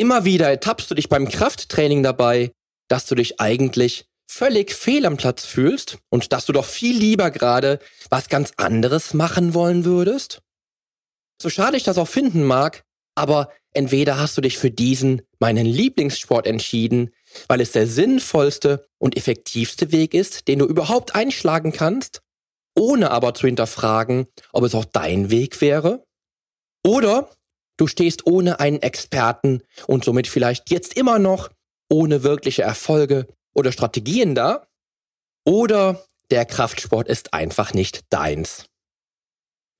Immer wieder ertappst du dich beim Krafttraining dabei, dass du dich eigentlich völlig fehl am Platz fühlst und dass du doch viel lieber gerade was ganz anderes machen wollen würdest? So schade ich das auch finden mag, aber entweder hast du dich für diesen, meinen Lieblingssport entschieden, weil es der sinnvollste und effektivste Weg ist, den du überhaupt einschlagen kannst, ohne aber zu hinterfragen, ob es auch dein Weg wäre, oder du stehst ohne einen Experten und somit vielleicht jetzt immer noch ohne wirkliche Erfolge oder Strategien da, oder der Kraftsport ist einfach nicht deins.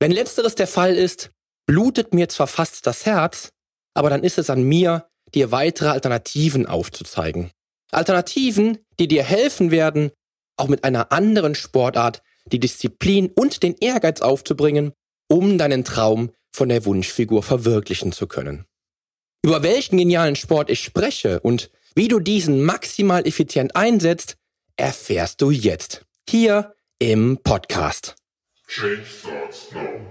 Wenn letzteres der Fall ist, blutet mir zwar fast das Herz, aber dann ist es an mir, dir weitere Alternativen aufzuzeigen. Alternativen, die dir helfen werden, auch mit einer anderen Sportart die Disziplin und den Ehrgeiz aufzubringen, um deinen Traum von der Wunschfigur verwirklichen zu können. Über welchen genialen Sport ich spreche und wie du diesen maximal effizient einsetzt, erfährst du jetzt hier im Podcast. Change starts now.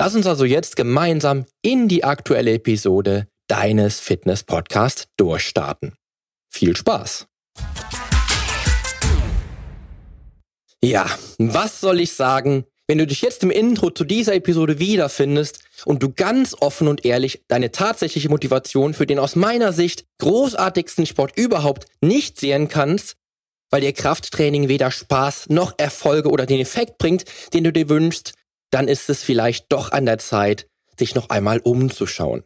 Lass uns also jetzt gemeinsam in die aktuelle Episode deines Fitness-Podcasts durchstarten. Viel Spaß! Ja, was soll ich sagen, wenn du dich jetzt im Intro zu dieser Episode wiederfindest und du ganz offen und ehrlich deine tatsächliche Motivation für den aus meiner Sicht großartigsten Sport überhaupt nicht sehen kannst, weil dir Krafttraining weder Spaß noch Erfolge oder den Effekt bringt, den du dir wünschst, dann ist es vielleicht doch an der Zeit, sich noch einmal umzuschauen.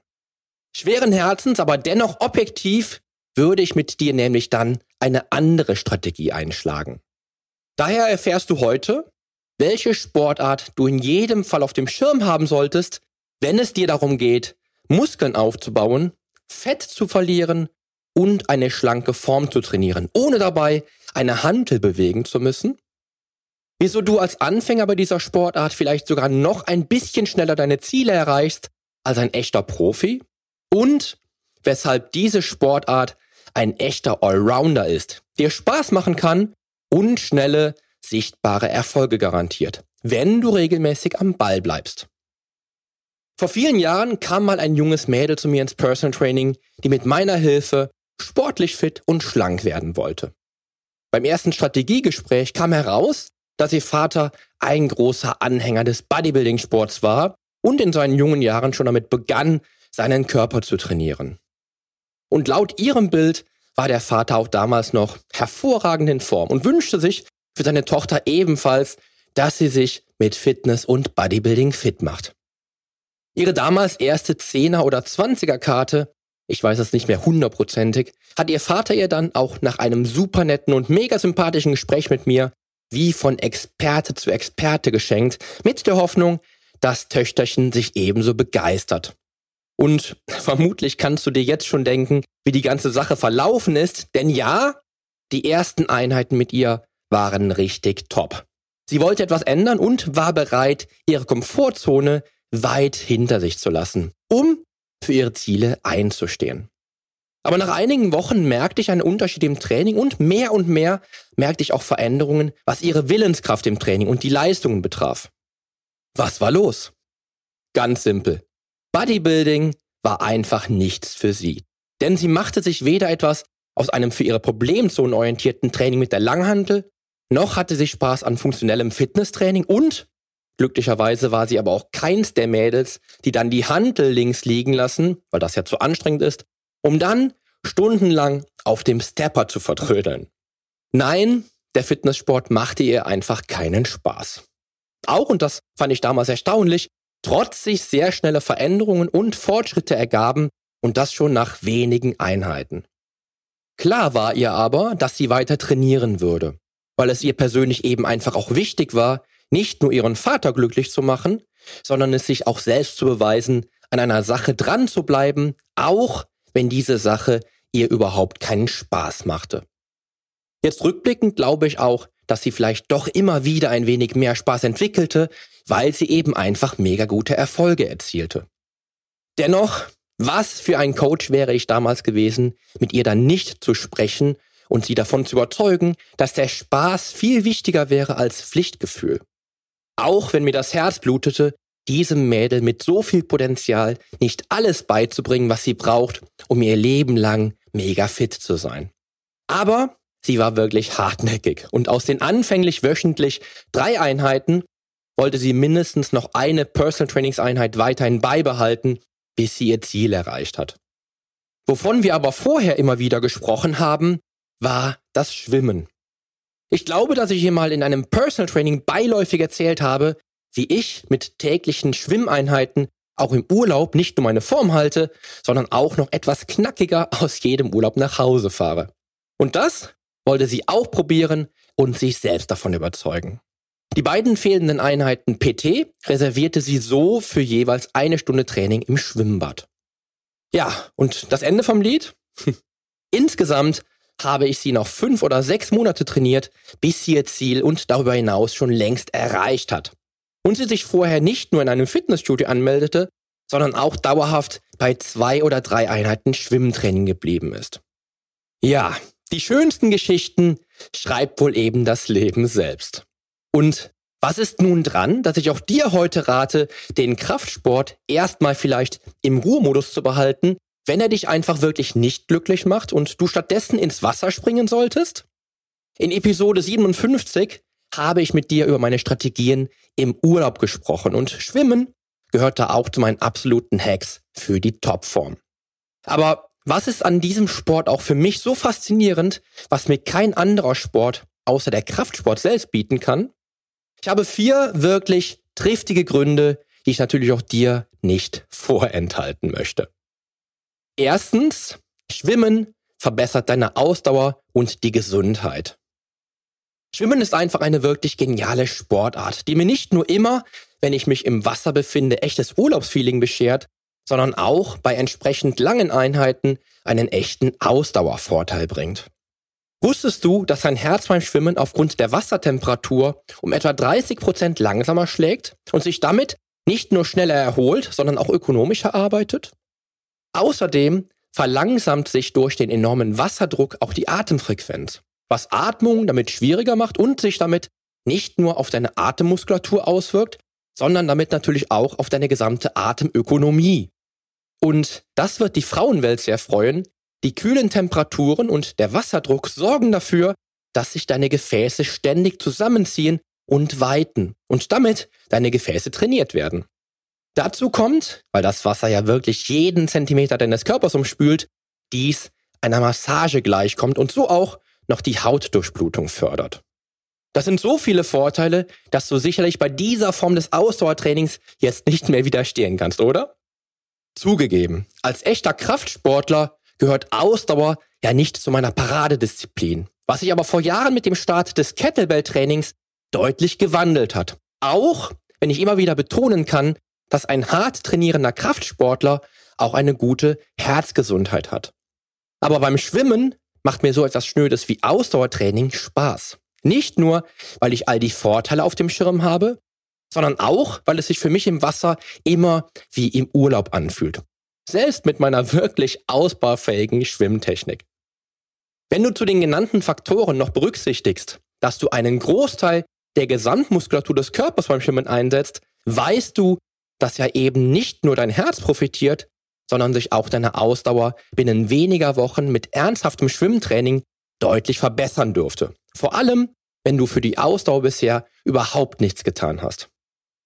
Schweren Herzens, aber dennoch objektiv, würde ich mit dir nämlich dann eine andere Strategie einschlagen. Daher erfährst du heute, welche Sportart du in jedem Fall auf dem Schirm haben solltest, wenn es dir darum geht, Muskeln aufzubauen, Fett zu verlieren und eine schlanke Form zu trainieren, ohne dabei eine Hantel bewegen zu müssen wieso du als Anfänger bei dieser Sportart vielleicht sogar noch ein bisschen schneller deine Ziele erreichst als ein echter Profi und weshalb diese Sportart ein echter Allrounder ist, dir Spaß machen kann und schnelle, sichtbare Erfolge garantiert, wenn du regelmäßig am Ball bleibst. Vor vielen Jahren kam mal ein junges Mädel zu mir ins Personal Training, die mit meiner Hilfe sportlich fit und schlank werden wollte. Beim ersten Strategiegespräch kam heraus, dass ihr Vater ein großer Anhänger des Bodybuilding-Sports war und in seinen jungen Jahren schon damit begann, seinen Körper zu trainieren. Und laut ihrem Bild war der Vater auch damals noch hervorragend in Form und wünschte sich für seine Tochter ebenfalls, dass sie sich mit Fitness und Bodybuilding fit macht. Ihre damals erste Zehner- oder Zwanziger-Karte, ich weiß es nicht mehr hundertprozentig, hat ihr Vater ihr dann auch nach einem super netten und mega sympathischen Gespräch mit mir wie von Experte zu Experte geschenkt, mit der Hoffnung, dass Töchterchen sich ebenso begeistert. Und vermutlich kannst du dir jetzt schon denken, wie die ganze Sache verlaufen ist, denn ja, die ersten Einheiten mit ihr waren richtig top. Sie wollte etwas ändern und war bereit, ihre Komfortzone weit hinter sich zu lassen, um für ihre Ziele einzustehen. Aber nach einigen Wochen merkte ich einen Unterschied im Training und mehr und mehr merkte ich auch Veränderungen, was ihre Willenskraft im Training und die Leistungen betraf. Was war los? Ganz simpel. Bodybuilding war einfach nichts für sie. Denn sie machte sich weder etwas aus einem für ihre Problemzonen orientierten Training mit der Langhantel, noch hatte sie Spaß an funktionellem Fitnesstraining und glücklicherweise war sie aber auch keins der Mädels, die dann die Hantel links liegen lassen, weil das ja zu anstrengend ist, um dann stundenlang auf dem Stepper zu vertrödeln. Nein, der Fitnesssport machte ihr einfach keinen Spaß. Auch, und das fand ich damals erstaunlich, trotz sich sehr schnelle Veränderungen und Fortschritte ergaben, und das schon nach wenigen Einheiten. Klar war ihr aber, dass sie weiter trainieren würde, weil es ihr persönlich eben einfach auch wichtig war, nicht nur ihren Vater glücklich zu machen, sondern es sich auch selbst zu beweisen, an einer Sache dran zu bleiben, auch wenn diese Sache ihr überhaupt keinen Spaß machte. Jetzt rückblickend glaube ich auch, dass sie vielleicht doch immer wieder ein wenig mehr Spaß entwickelte, weil sie eben einfach mega gute Erfolge erzielte. Dennoch, was für ein Coach wäre ich damals gewesen, mit ihr dann nicht zu sprechen und sie davon zu überzeugen, dass der Spaß viel wichtiger wäre als Pflichtgefühl. Auch wenn mir das Herz blutete, diesem Mädel mit so viel Potenzial nicht alles beizubringen, was sie braucht, um ihr Leben lang mega fit zu sein. Aber sie war wirklich hartnäckig und aus den anfänglich wöchentlich drei Einheiten wollte sie mindestens noch eine Personal Trainingseinheit weiterhin beibehalten, bis sie ihr Ziel erreicht hat. Wovon wir aber vorher immer wieder gesprochen haben, war das Schwimmen. Ich glaube, dass ich hier mal in einem Personal Training beiläufig erzählt habe, wie ich mit täglichen Schwimmeinheiten auch im Urlaub nicht nur meine Form halte, sondern auch noch etwas knackiger aus jedem Urlaub nach Hause fahre. Und das wollte sie auch probieren und sich selbst davon überzeugen. Die beiden fehlenden Einheiten PT reservierte sie so für jeweils eine Stunde Training im Schwimmbad. Ja, und das Ende vom Lied? Insgesamt habe ich sie noch fünf oder sechs Monate trainiert, bis sie ihr Ziel und darüber hinaus schon längst erreicht hat und sie sich vorher nicht nur in einem Fitnessstudio anmeldete, sondern auch dauerhaft bei zwei oder drei Einheiten Schwimmtraining geblieben ist. Ja, die schönsten Geschichten schreibt wohl eben das Leben selbst. Und was ist nun dran, dass ich auch dir heute rate, den Kraftsport erstmal vielleicht im Ruhemodus zu behalten, wenn er dich einfach wirklich nicht glücklich macht und du stattdessen ins Wasser springen solltest? In Episode 57 habe ich mit dir über meine Strategien im Urlaub gesprochen und Schwimmen gehört da auch zu meinen absoluten Hacks für die Topform. Aber was ist an diesem Sport auch für mich so faszinierend, was mir kein anderer Sport außer der Kraftsport selbst bieten kann? Ich habe vier wirklich triftige Gründe, die ich natürlich auch dir nicht vorenthalten möchte. Erstens, Schwimmen verbessert deine Ausdauer und die Gesundheit. Schwimmen ist einfach eine wirklich geniale Sportart, die mir nicht nur immer, wenn ich mich im Wasser befinde, echtes Urlaubsfeeling beschert, sondern auch bei entsprechend langen Einheiten einen echten Ausdauervorteil bringt. Wusstest du, dass dein Herz beim Schwimmen aufgrund der Wassertemperatur um etwa 30 Prozent langsamer schlägt und sich damit nicht nur schneller erholt, sondern auch ökonomischer arbeitet? Außerdem verlangsamt sich durch den enormen Wasserdruck auch die Atemfrequenz was Atmung damit schwieriger macht und sich damit nicht nur auf deine Atemmuskulatur auswirkt, sondern damit natürlich auch auf deine gesamte Atemökonomie. Und das wird die Frauenwelt sehr freuen. Die kühlen Temperaturen und der Wasserdruck sorgen dafür, dass sich deine Gefäße ständig zusammenziehen und weiten und damit deine Gefäße trainiert werden. Dazu kommt, weil das Wasser ja wirklich jeden Zentimeter deines Körpers umspült, dies einer Massage gleichkommt und so auch noch die Hautdurchblutung fördert. Das sind so viele Vorteile, dass du sicherlich bei dieser Form des Ausdauertrainings jetzt nicht mehr widerstehen kannst, oder? Zugegeben, als echter Kraftsportler gehört Ausdauer ja nicht zu meiner Paradedisziplin, was sich aber vor Jahren mit dem Start des Kettlebell-Trainings deutlich gewandelt hat. Auch wenn ich immer wieder betonen kann, dass ein hart trainierender Kraftsportler auch eine gute Herzgesundheit hat. Aber beim Schwimmen macht mir so etwas Schnödes wie Ausdauertraining Spaß. Nicht nur, weil ich all die Vorteile auf dem Schirm habe, sondern auch, weil es sich für mich im Wasser immer wie im Urlaub anfühlt. Selbst mit meiner wirklich ausbaufähigen Schwimmtechnik. Wenn du zu den genannten Faktoren noch berücksichtigst, dass du einen Großteil der Gesamtmuskulatur des Körpers beim Schwimmen einsetzt, weißt du, dass ja eben nicht nur dein Herz profitiert, sondern sich auch deine Ausdauer binnen weniger Wochen mit ernsthaftem Schwimmtraining deutlich verbessern dürfte. Vor allem, wenn du für die Ausdauer bisher überhaupt nichts getan hast.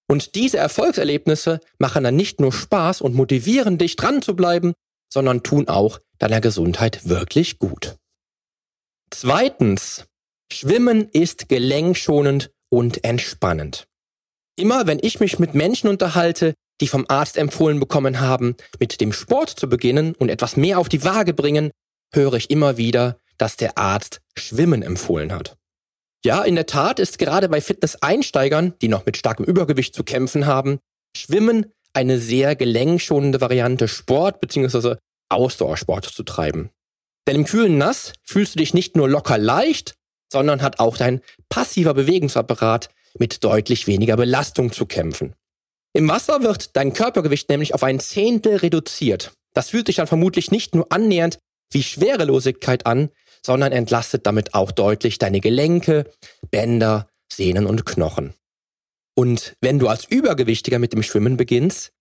Und diese Erfolgserlebnisse machen dann nicht nur Spaß und motivieren dich dran zu bleiben, sondern tun auch deiner Gesundheit wirklich gut. Zweitens, Schwimmen ist gelenkschonend und entspannend. Immer wenn ich mich mit Menschen unterhalte, die vom Arzt empfohlen bekommen haben, mit dem Sport zu beginnen und etwas mehr auf die Waage bringen, höre ich immer wieder, dass der Arzt Schwimmen empfohlen hat. Ja, in der Tat ist gerade bei Fitness-Einsteigern, die noch mit starkem Übergewicht zu kämpfen haben, Schwimmen eine sehr gelenkschonende Variante, Sport bzw. Ausdauersport zu treiben. Denn im kühlen Nass fühlst du dich nicht nur locker leicht, sondern hat auch dein passiver Bewegungsapparat mit deutlich weniger Belastung zu kämpfen. Im Wasser wird dein Körpergewicht nämlich auf ein Zehntel reduziert. Das fühlt sich dann vermutlich nicht nur annähernd wie Schwerelosigkeit an, sondern entlastet damit auch deutlich deine Gelenke, Bänder, Sehnen und Knochen. Und wenn du als Übergewichtiger mit dem Schwimmen beginnst,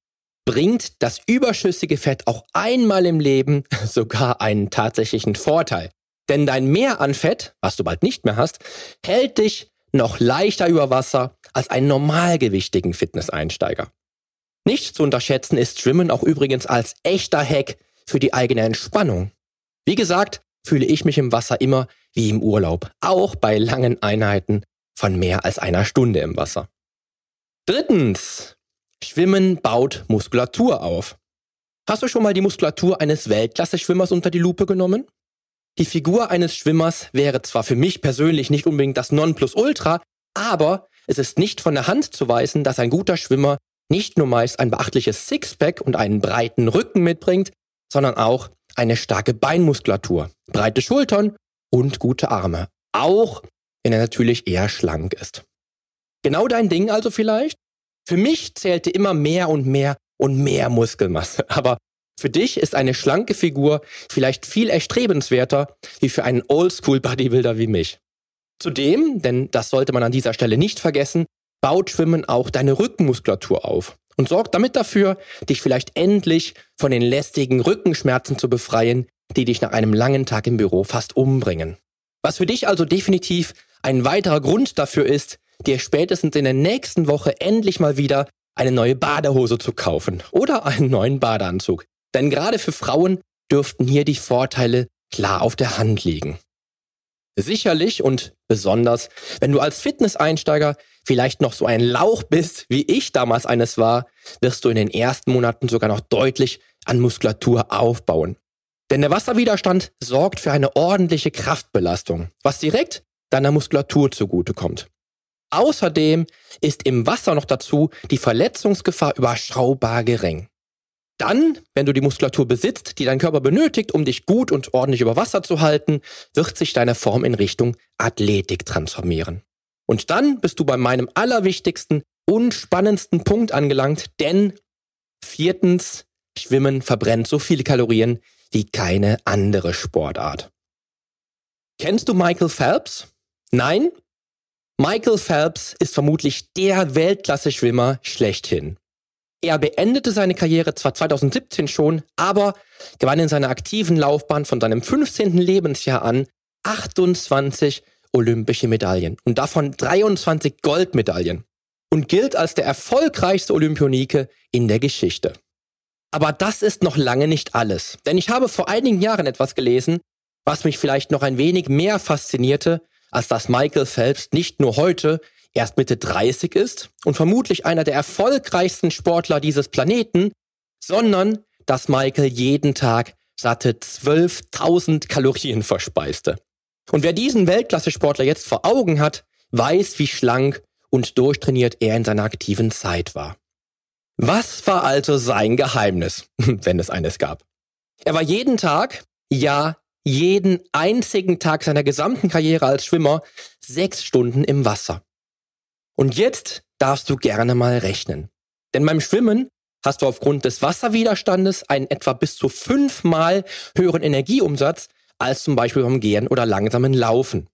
bringt das überschüssige Fett auch einmal im Leben sogar einen tatsächlichen Vorteil. Denn dein Mehr an Fett, was du bald nicht mehr hast, hält dich noch leichter über Wasser als einen normalgewichtigen Fitnesseinsteiger. Nicht zu unterschätzen ist Schwimmen auch übrigens als echter Hack für die eigene Entspannung. Wie gesagt, fühle ich mich im Wasser immer wie im Urlaub, auch bei langen Einheiten von mehr als einer Stunde im Wasser. Drittens, Schwimmen baut Muskulatur auf. Hast du schon mal die Muskulatur eines Weltklasse-Schwimmers unter die Lupe genommen? Die Figur eines Schwimmers wäre zwar für mich persönlich nicht unbedingt das Nonplusultra, aber es ist nicht von der Hand zu weisen, dass ein guter Schwimmer nicht nur meist ein beachtliches Sixpack und einen breiten Rücken mitbringt, sondern auch eine starke Beinmuskulatur, breite Schultern und gute Arme. Auch wenn er natürlich eher schlank ist. Genau dein Ding also vielleicht? Für mich zählte immer mehr und mehr und mehr Muskelmasse. Aber für dich ist eine schlanke Figur vielleicht viel erstrebenswerter wie für einen Oldschool-Bodybuilder wie mich. Zudem, denn das sollte man an dieser Stelle nicht vergessen, baut Schwimmen auch deine Rückenmuskulatur auf und sorgt damit dafür, dich vielleicht endlich von den lästigen Rückenschmerzen zu befreien, die dich nach einem langen Tag im Büro fast umbringen. Was für dich also definitiv ein weiterer Grund dafür ist, dir spätestens in der nächsten Woche endlich mal wieder eine neue Badehose zu kaufen oder einen neuen Badeanzug. Denn gerade für Frauen dürften hier die Vorteile klar auf der Hand liegen. Sicherlich und besonders, wenn du als Fitnesseinsteiger vielleicht noch so ein Lauch bist, wie ich damals eines war, wirst du in den ersten Monaten sogar noch deutlich an Muskulatur aufbauen. Denn der Wasserwiderstand sorgt für eine ordentliche Kraftbelastung, was direkt deiner Muskulatur zugutekommt. Außerdem ist im Wasser noch dazu die Verletzungsgefahr überschaubar gering. Dann, wenn du die Muskulatur besitzt, die dein Körper benötigt, um dich gut und ordentlich über Wasser zu halten, wird sich deine Form in Richtung Athletik transformieren. Und dann bist du bei meinem allerwichtigsten und spannendsten Punkt angelangt, denn viertens, Schwimmen verbrennt so viele Kalorien wie keine andere Sportart. Kennst du Michael Phelps? Nein? Michael Phelps ist vermutlich der Weltklasse-Schwimmer schlechthin. Er beendete seine Karriere zwar 2017 schon, aber gewann in seiner aktiven Laufbahn von seinem 15. Lebensjahr an 28 olympische Medaillen und davon 23 Goldmedaillen und gilt als der erfolgreichste Olympionike in der Geschichte. Aber das ist noch lange nicht alles, denn ich habe vor einigen Jahren etwas gelesen, was mich vielleicht noch ein wenig mehr faszinierte, als dass Michael Phelps nicht nur heute erst Mitte 30 ist und vermutlich einer der erfolgreichsten Sportler dieses Planeten, sondern dass Michael jeden Tag satte 12.000 Kalorien verspeiste. Und wer diesen Weltklasse-Sportler jetzt vor Augen hat, weiß, wie schlank und durchtrainiert er in seiner aktiven Zeit war. Was war also sein Geheimnis, wenn es eines gab? Er war jeden Tag, ja, jeden einzigen Tag seiner gesamten Karriere als Schwimmer sechs Stunden im Wasser. Und jetzt darfst du gerne mal rechnen. Denn beim Schwimmen hast du aufgrund des Wasserwiderstandes einen etwa bis zu fünfmal höheren Energieumsatz als zum Beispiel beim Gehen oder langsamen Laufen.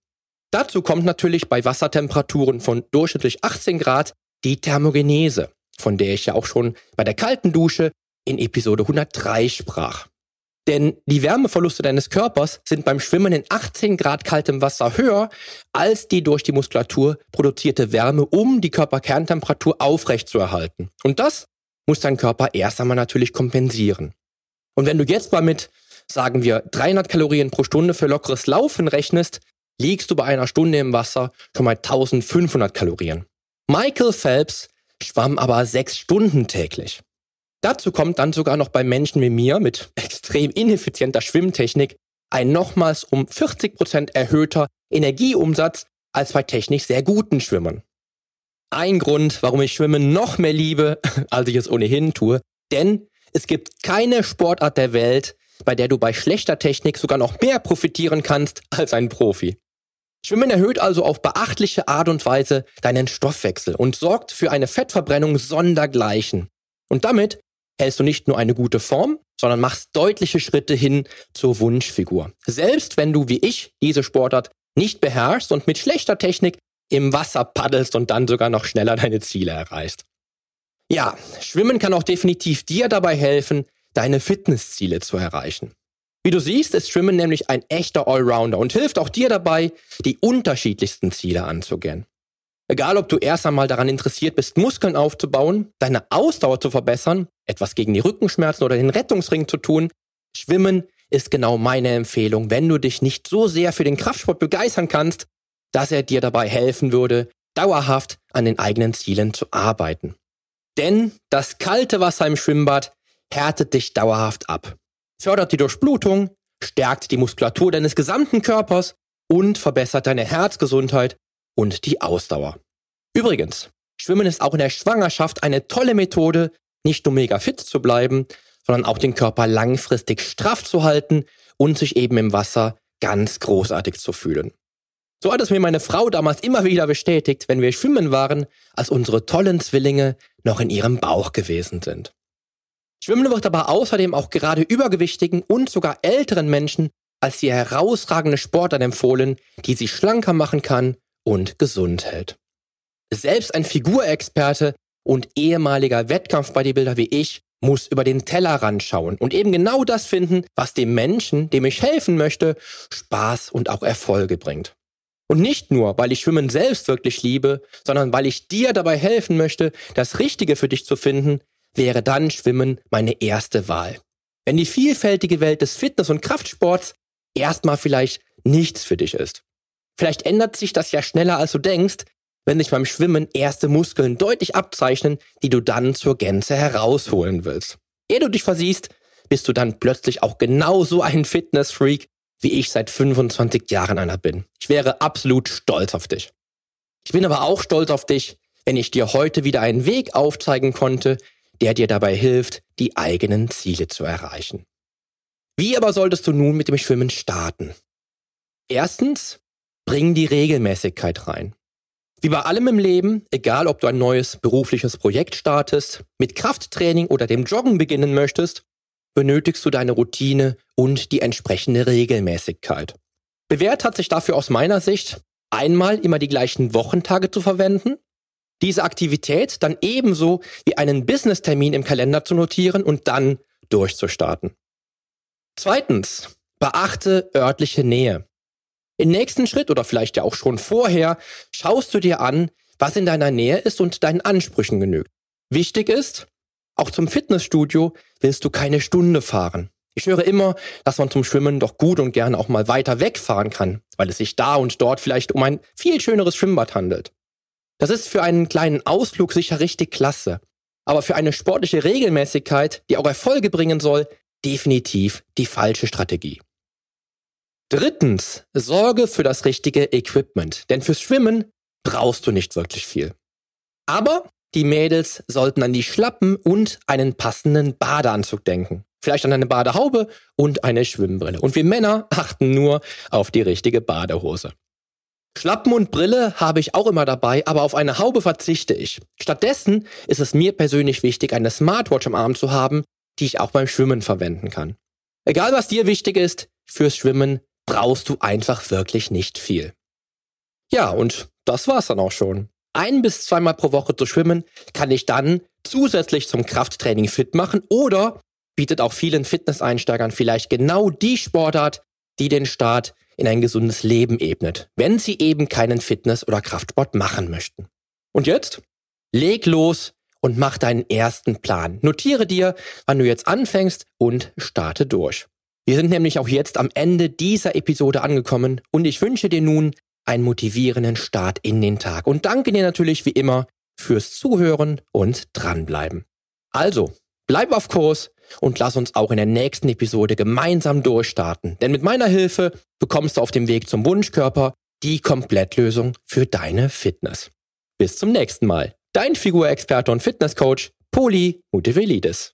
Dazu kommt natürlich bei Wassertemperaturen von durchschnittlich 18 Grad die Thermogenese, von der ich ja auch schon bei der kalten Dusche in Episode 103 sprach. Denn die Wärmeverluste deines Körpers sind beim Schwimmen in 18 Grad kaltem Wasser höher als die durch die Muskulatur produzierte Wärme, um die Körperkerntemperatur aufrechtzuerhalten. Und das muss dein Körper erst einmal natürlich kompensieren. Und wenn du jetzt mal mit, sagen wir, 300 Kalorien pro Stunde für lockeres Laufen rechnest, liegst du bei einer Stunde im Wasser schon mal 1500 Kalorien. Michael Phelps schwamm aber sechs Stunden täglich. Dazu kommt dann sogar noch bei Menschen wie mir mit extrem ineffizienter Schwimmtechnik ein nochmals um 40 Prozent erhöhter Energieumsatz als bei technisch sehr guten Schwimmern. Ein Grund, warum ich Schwimmen noch mehr liebe, als ich es ohnehin tue, denn es gibt keine Sportart der Welt, bei der du bei schlechter Technik sogar noch mehr profitieren kannst als ein Profi. Schwimmen erhöht also auf beachtliche Art und Weise deinen Stoffwechsel und sorgt für eine Fettverbrennung sondergleichen. Und damit hältst du nicht nur eine gute Form, sondern machst deutliche Schritte hin zur Wunschfigur. Selbst wenn du wie ich diese Sportart nicht beherrschst und mit schlechter Technik im Wasser paddelst und dann sogar noch schneller deine Ziele erreichst. Ja, Schwimmen kann auch definitiv dir dabei helfen, deine Fitnessziele zu erreichen. Wie du siehst, ist Schwimmen nämlich ein echter Allrounder und hilft auch dir dabei, die unterschiedlichsten Ziele anzugehen. Egal, ob du erst einmal daran interessiert bist, Muskeln aufzubauen, deine Ausdauer zu verbessern, etwas gegen die Rückenschmerzen oder den Rettungsring zu tun, Schwimmen ist genau meine Empfehlung, wenn du dich nicht so sehr für den Kraftsport begeistern kannst, dass er dir dabei helfen würde, dauerhaft an den eigenen Zielen zu arbeiten. Denn das kalte Wasser im Schwimmbad härtet dich dauerhaft ab fördert die Durchblutung, stärkt die Muskulatur deines gesamten Körpers und verbessert deine Herzgesundheit und die Ausdauer. Übrigens, Schwimmen ist auch in der Schwangerschaft eine tolle Methode, nicht nur mega fit zu bleiben, sondern auch den Körper langfristig straff zu halten und sich eben im Wasser ganz großartig zu fühlen. So hat es mir meine Frau damals immer wieder bestätigt, wenn wir schwimmen waren, als unsere tollen Zwillinge noch in ihrem Bauch gewesen sind. Schwimmen wird aber außerdem auch gerade übergewichtigen und sogar älteren Menschen als die herausragende Sportart empfohlen, die sie schlanker machen kann und gesund hält. Selbst ein Figurexperte und ehemaliger Wettkampfbodybuilder wie ich muss über den Tellerrand schauen und eben genau das finden, was dem Menschen, dem ich helfen möchte, Spaß und auch Erfolge bringt. Und nicht nur, weil ich Schwimmen selbst wirklich liebe, sondern weil ich dir dabei helfen möchte, das Richtige für dich zu finden, wäre dann Schwimmen meine erste Wahl. Wenn die vielfältige Welt des Fitness- und Kraftsports erstmal vielleicht nichts für dich ist. Vielleicht ändert sich das ja schneller als du denkst, wenn sich beim Schwimmen erste Muskeln deutlich abzeichnen, die du dann zur Gänze herausholen willst. Ehe du dich versiehst, bist du dann plötzlich auch genauso ein Fitnessfreak, wie ich seit 25 Jahren einer bin. Ich wäre absolut stolz auf dich. Ich bin aber auch stolz auf dich, wenn ich dir heute wieder einen Weg aufzeigen konnte, der dir dabei hilft, die eigenen Ziele zu erreichen. Wie aber solltest du nun mit dem Schwimmen starten? Erstens, bring die Regelmäßigkeit rein. Wie bei allem im Leben, egal ob du ein neues berufliches Projekt startest, mit Krafttraining oder dem Joggen beginnen möchtest, benötigst du deine Routine und die entsprechende Regelmäßigkeit. Bewährt hat sich dafür aus meiner Sicht, einmal immer die gleichen Wochentage zu verwenden diese Aktivität dann ebenso wie einen Business-Termin im Kalender zu notieren und dann durchzustarten. Zweitens, beachte örtliche Nähe. Im nächsten Schritt oder vielleicht ja auch schon vorher schaust du dir an, was in deiner Nähe ist und deinen Ansprüchen genügt. Wichtig ist, auch zum Fitnessstudio willst du keine Stunde fahren. Ich höre immer, dass man zum Schwimmen doch gut und gerne auch mal weiter wegfahren kann, weil es sich da und dort vielleicht um ein viel schöneres Schwimmbad handelt. Das ist für einen kleinen Ausflug sicher richtig klasse. Aber für eine sportliche Regelmäßigkeit, die auch Erfolge bringen soll, definitiv die falsche Strategie. Drittens, sorge für das richtige Equipment. Denn fürs Schwimmen brauchst du nicht wirklich viel. Aber die Mädels sollten an die Schlappen und einen passenden Badeanzug denken. Vielleicht an eine Badehaube und eine Schwimmbrille. Und wir Männer achten nur auf die richtige Badehose. Schlappen und Brille habe ich auch immer dabei, aber auf eine Haube verzichte ich. Stattdessen ist es mir persönlich wichtig, eine Smartwatch am Arm zu haben, die ich auch beim Schwimmen verwenden kann. Egal was dir wichtig ist, fürs Schwimmen brauchst du einfach wirklich nicht viel. Ja, und das war's dann auch schon. Ein bis zweimal pro Woche zu schwimmen kann ich dann zusätzlich zum Krafttraining fit machen oder bietet auch vielen Fitnesseinsteigern vielleicht genau die Sportart, die den Start in ein gesundes Leben ebnet, wenn sie eben keinen Fitness- oder Kraftsport machen möchten. Und jetzt? Leg los und mach deinen ersten Plan. Notiere dir, wann du jetzt anfängst und starte durch. Wir sind nämlich auch jetzt am Ende dieser Episode angekommen und ich wünsche dir nun einen motivierenden Start in den Tag und danke dir natürlich wie immer fürs Zuhören und dranbleiben. Also, Bleib auf Kurs und lass uns auch in der nächsten Episode gemeinsam durchstarten. Denn mit meiner Hilfe bekommst du auf dem Weg zum Wunschkörper die Komplettlösung für deine Fitness. Bis zum nächsten Mal. Dein Figurexperte und Fitnesscoach Poli Mutevelidis.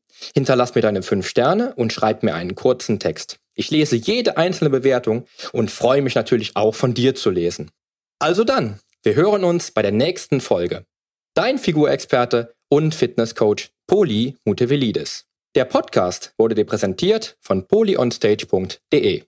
hinterlass mir deine 5 Sterne und schreib mir einen kurzen Text. Ich lese jede einzelne Bewertung und freue mich natürlich auch von dir zu lesen. Also dann, wir hören uns bei der nächsten Folge. Dein Figurexperte und Fitnesscoach Poli Mutevelidis. Der Podcast wurde dir präsentiert von polyonstage.de.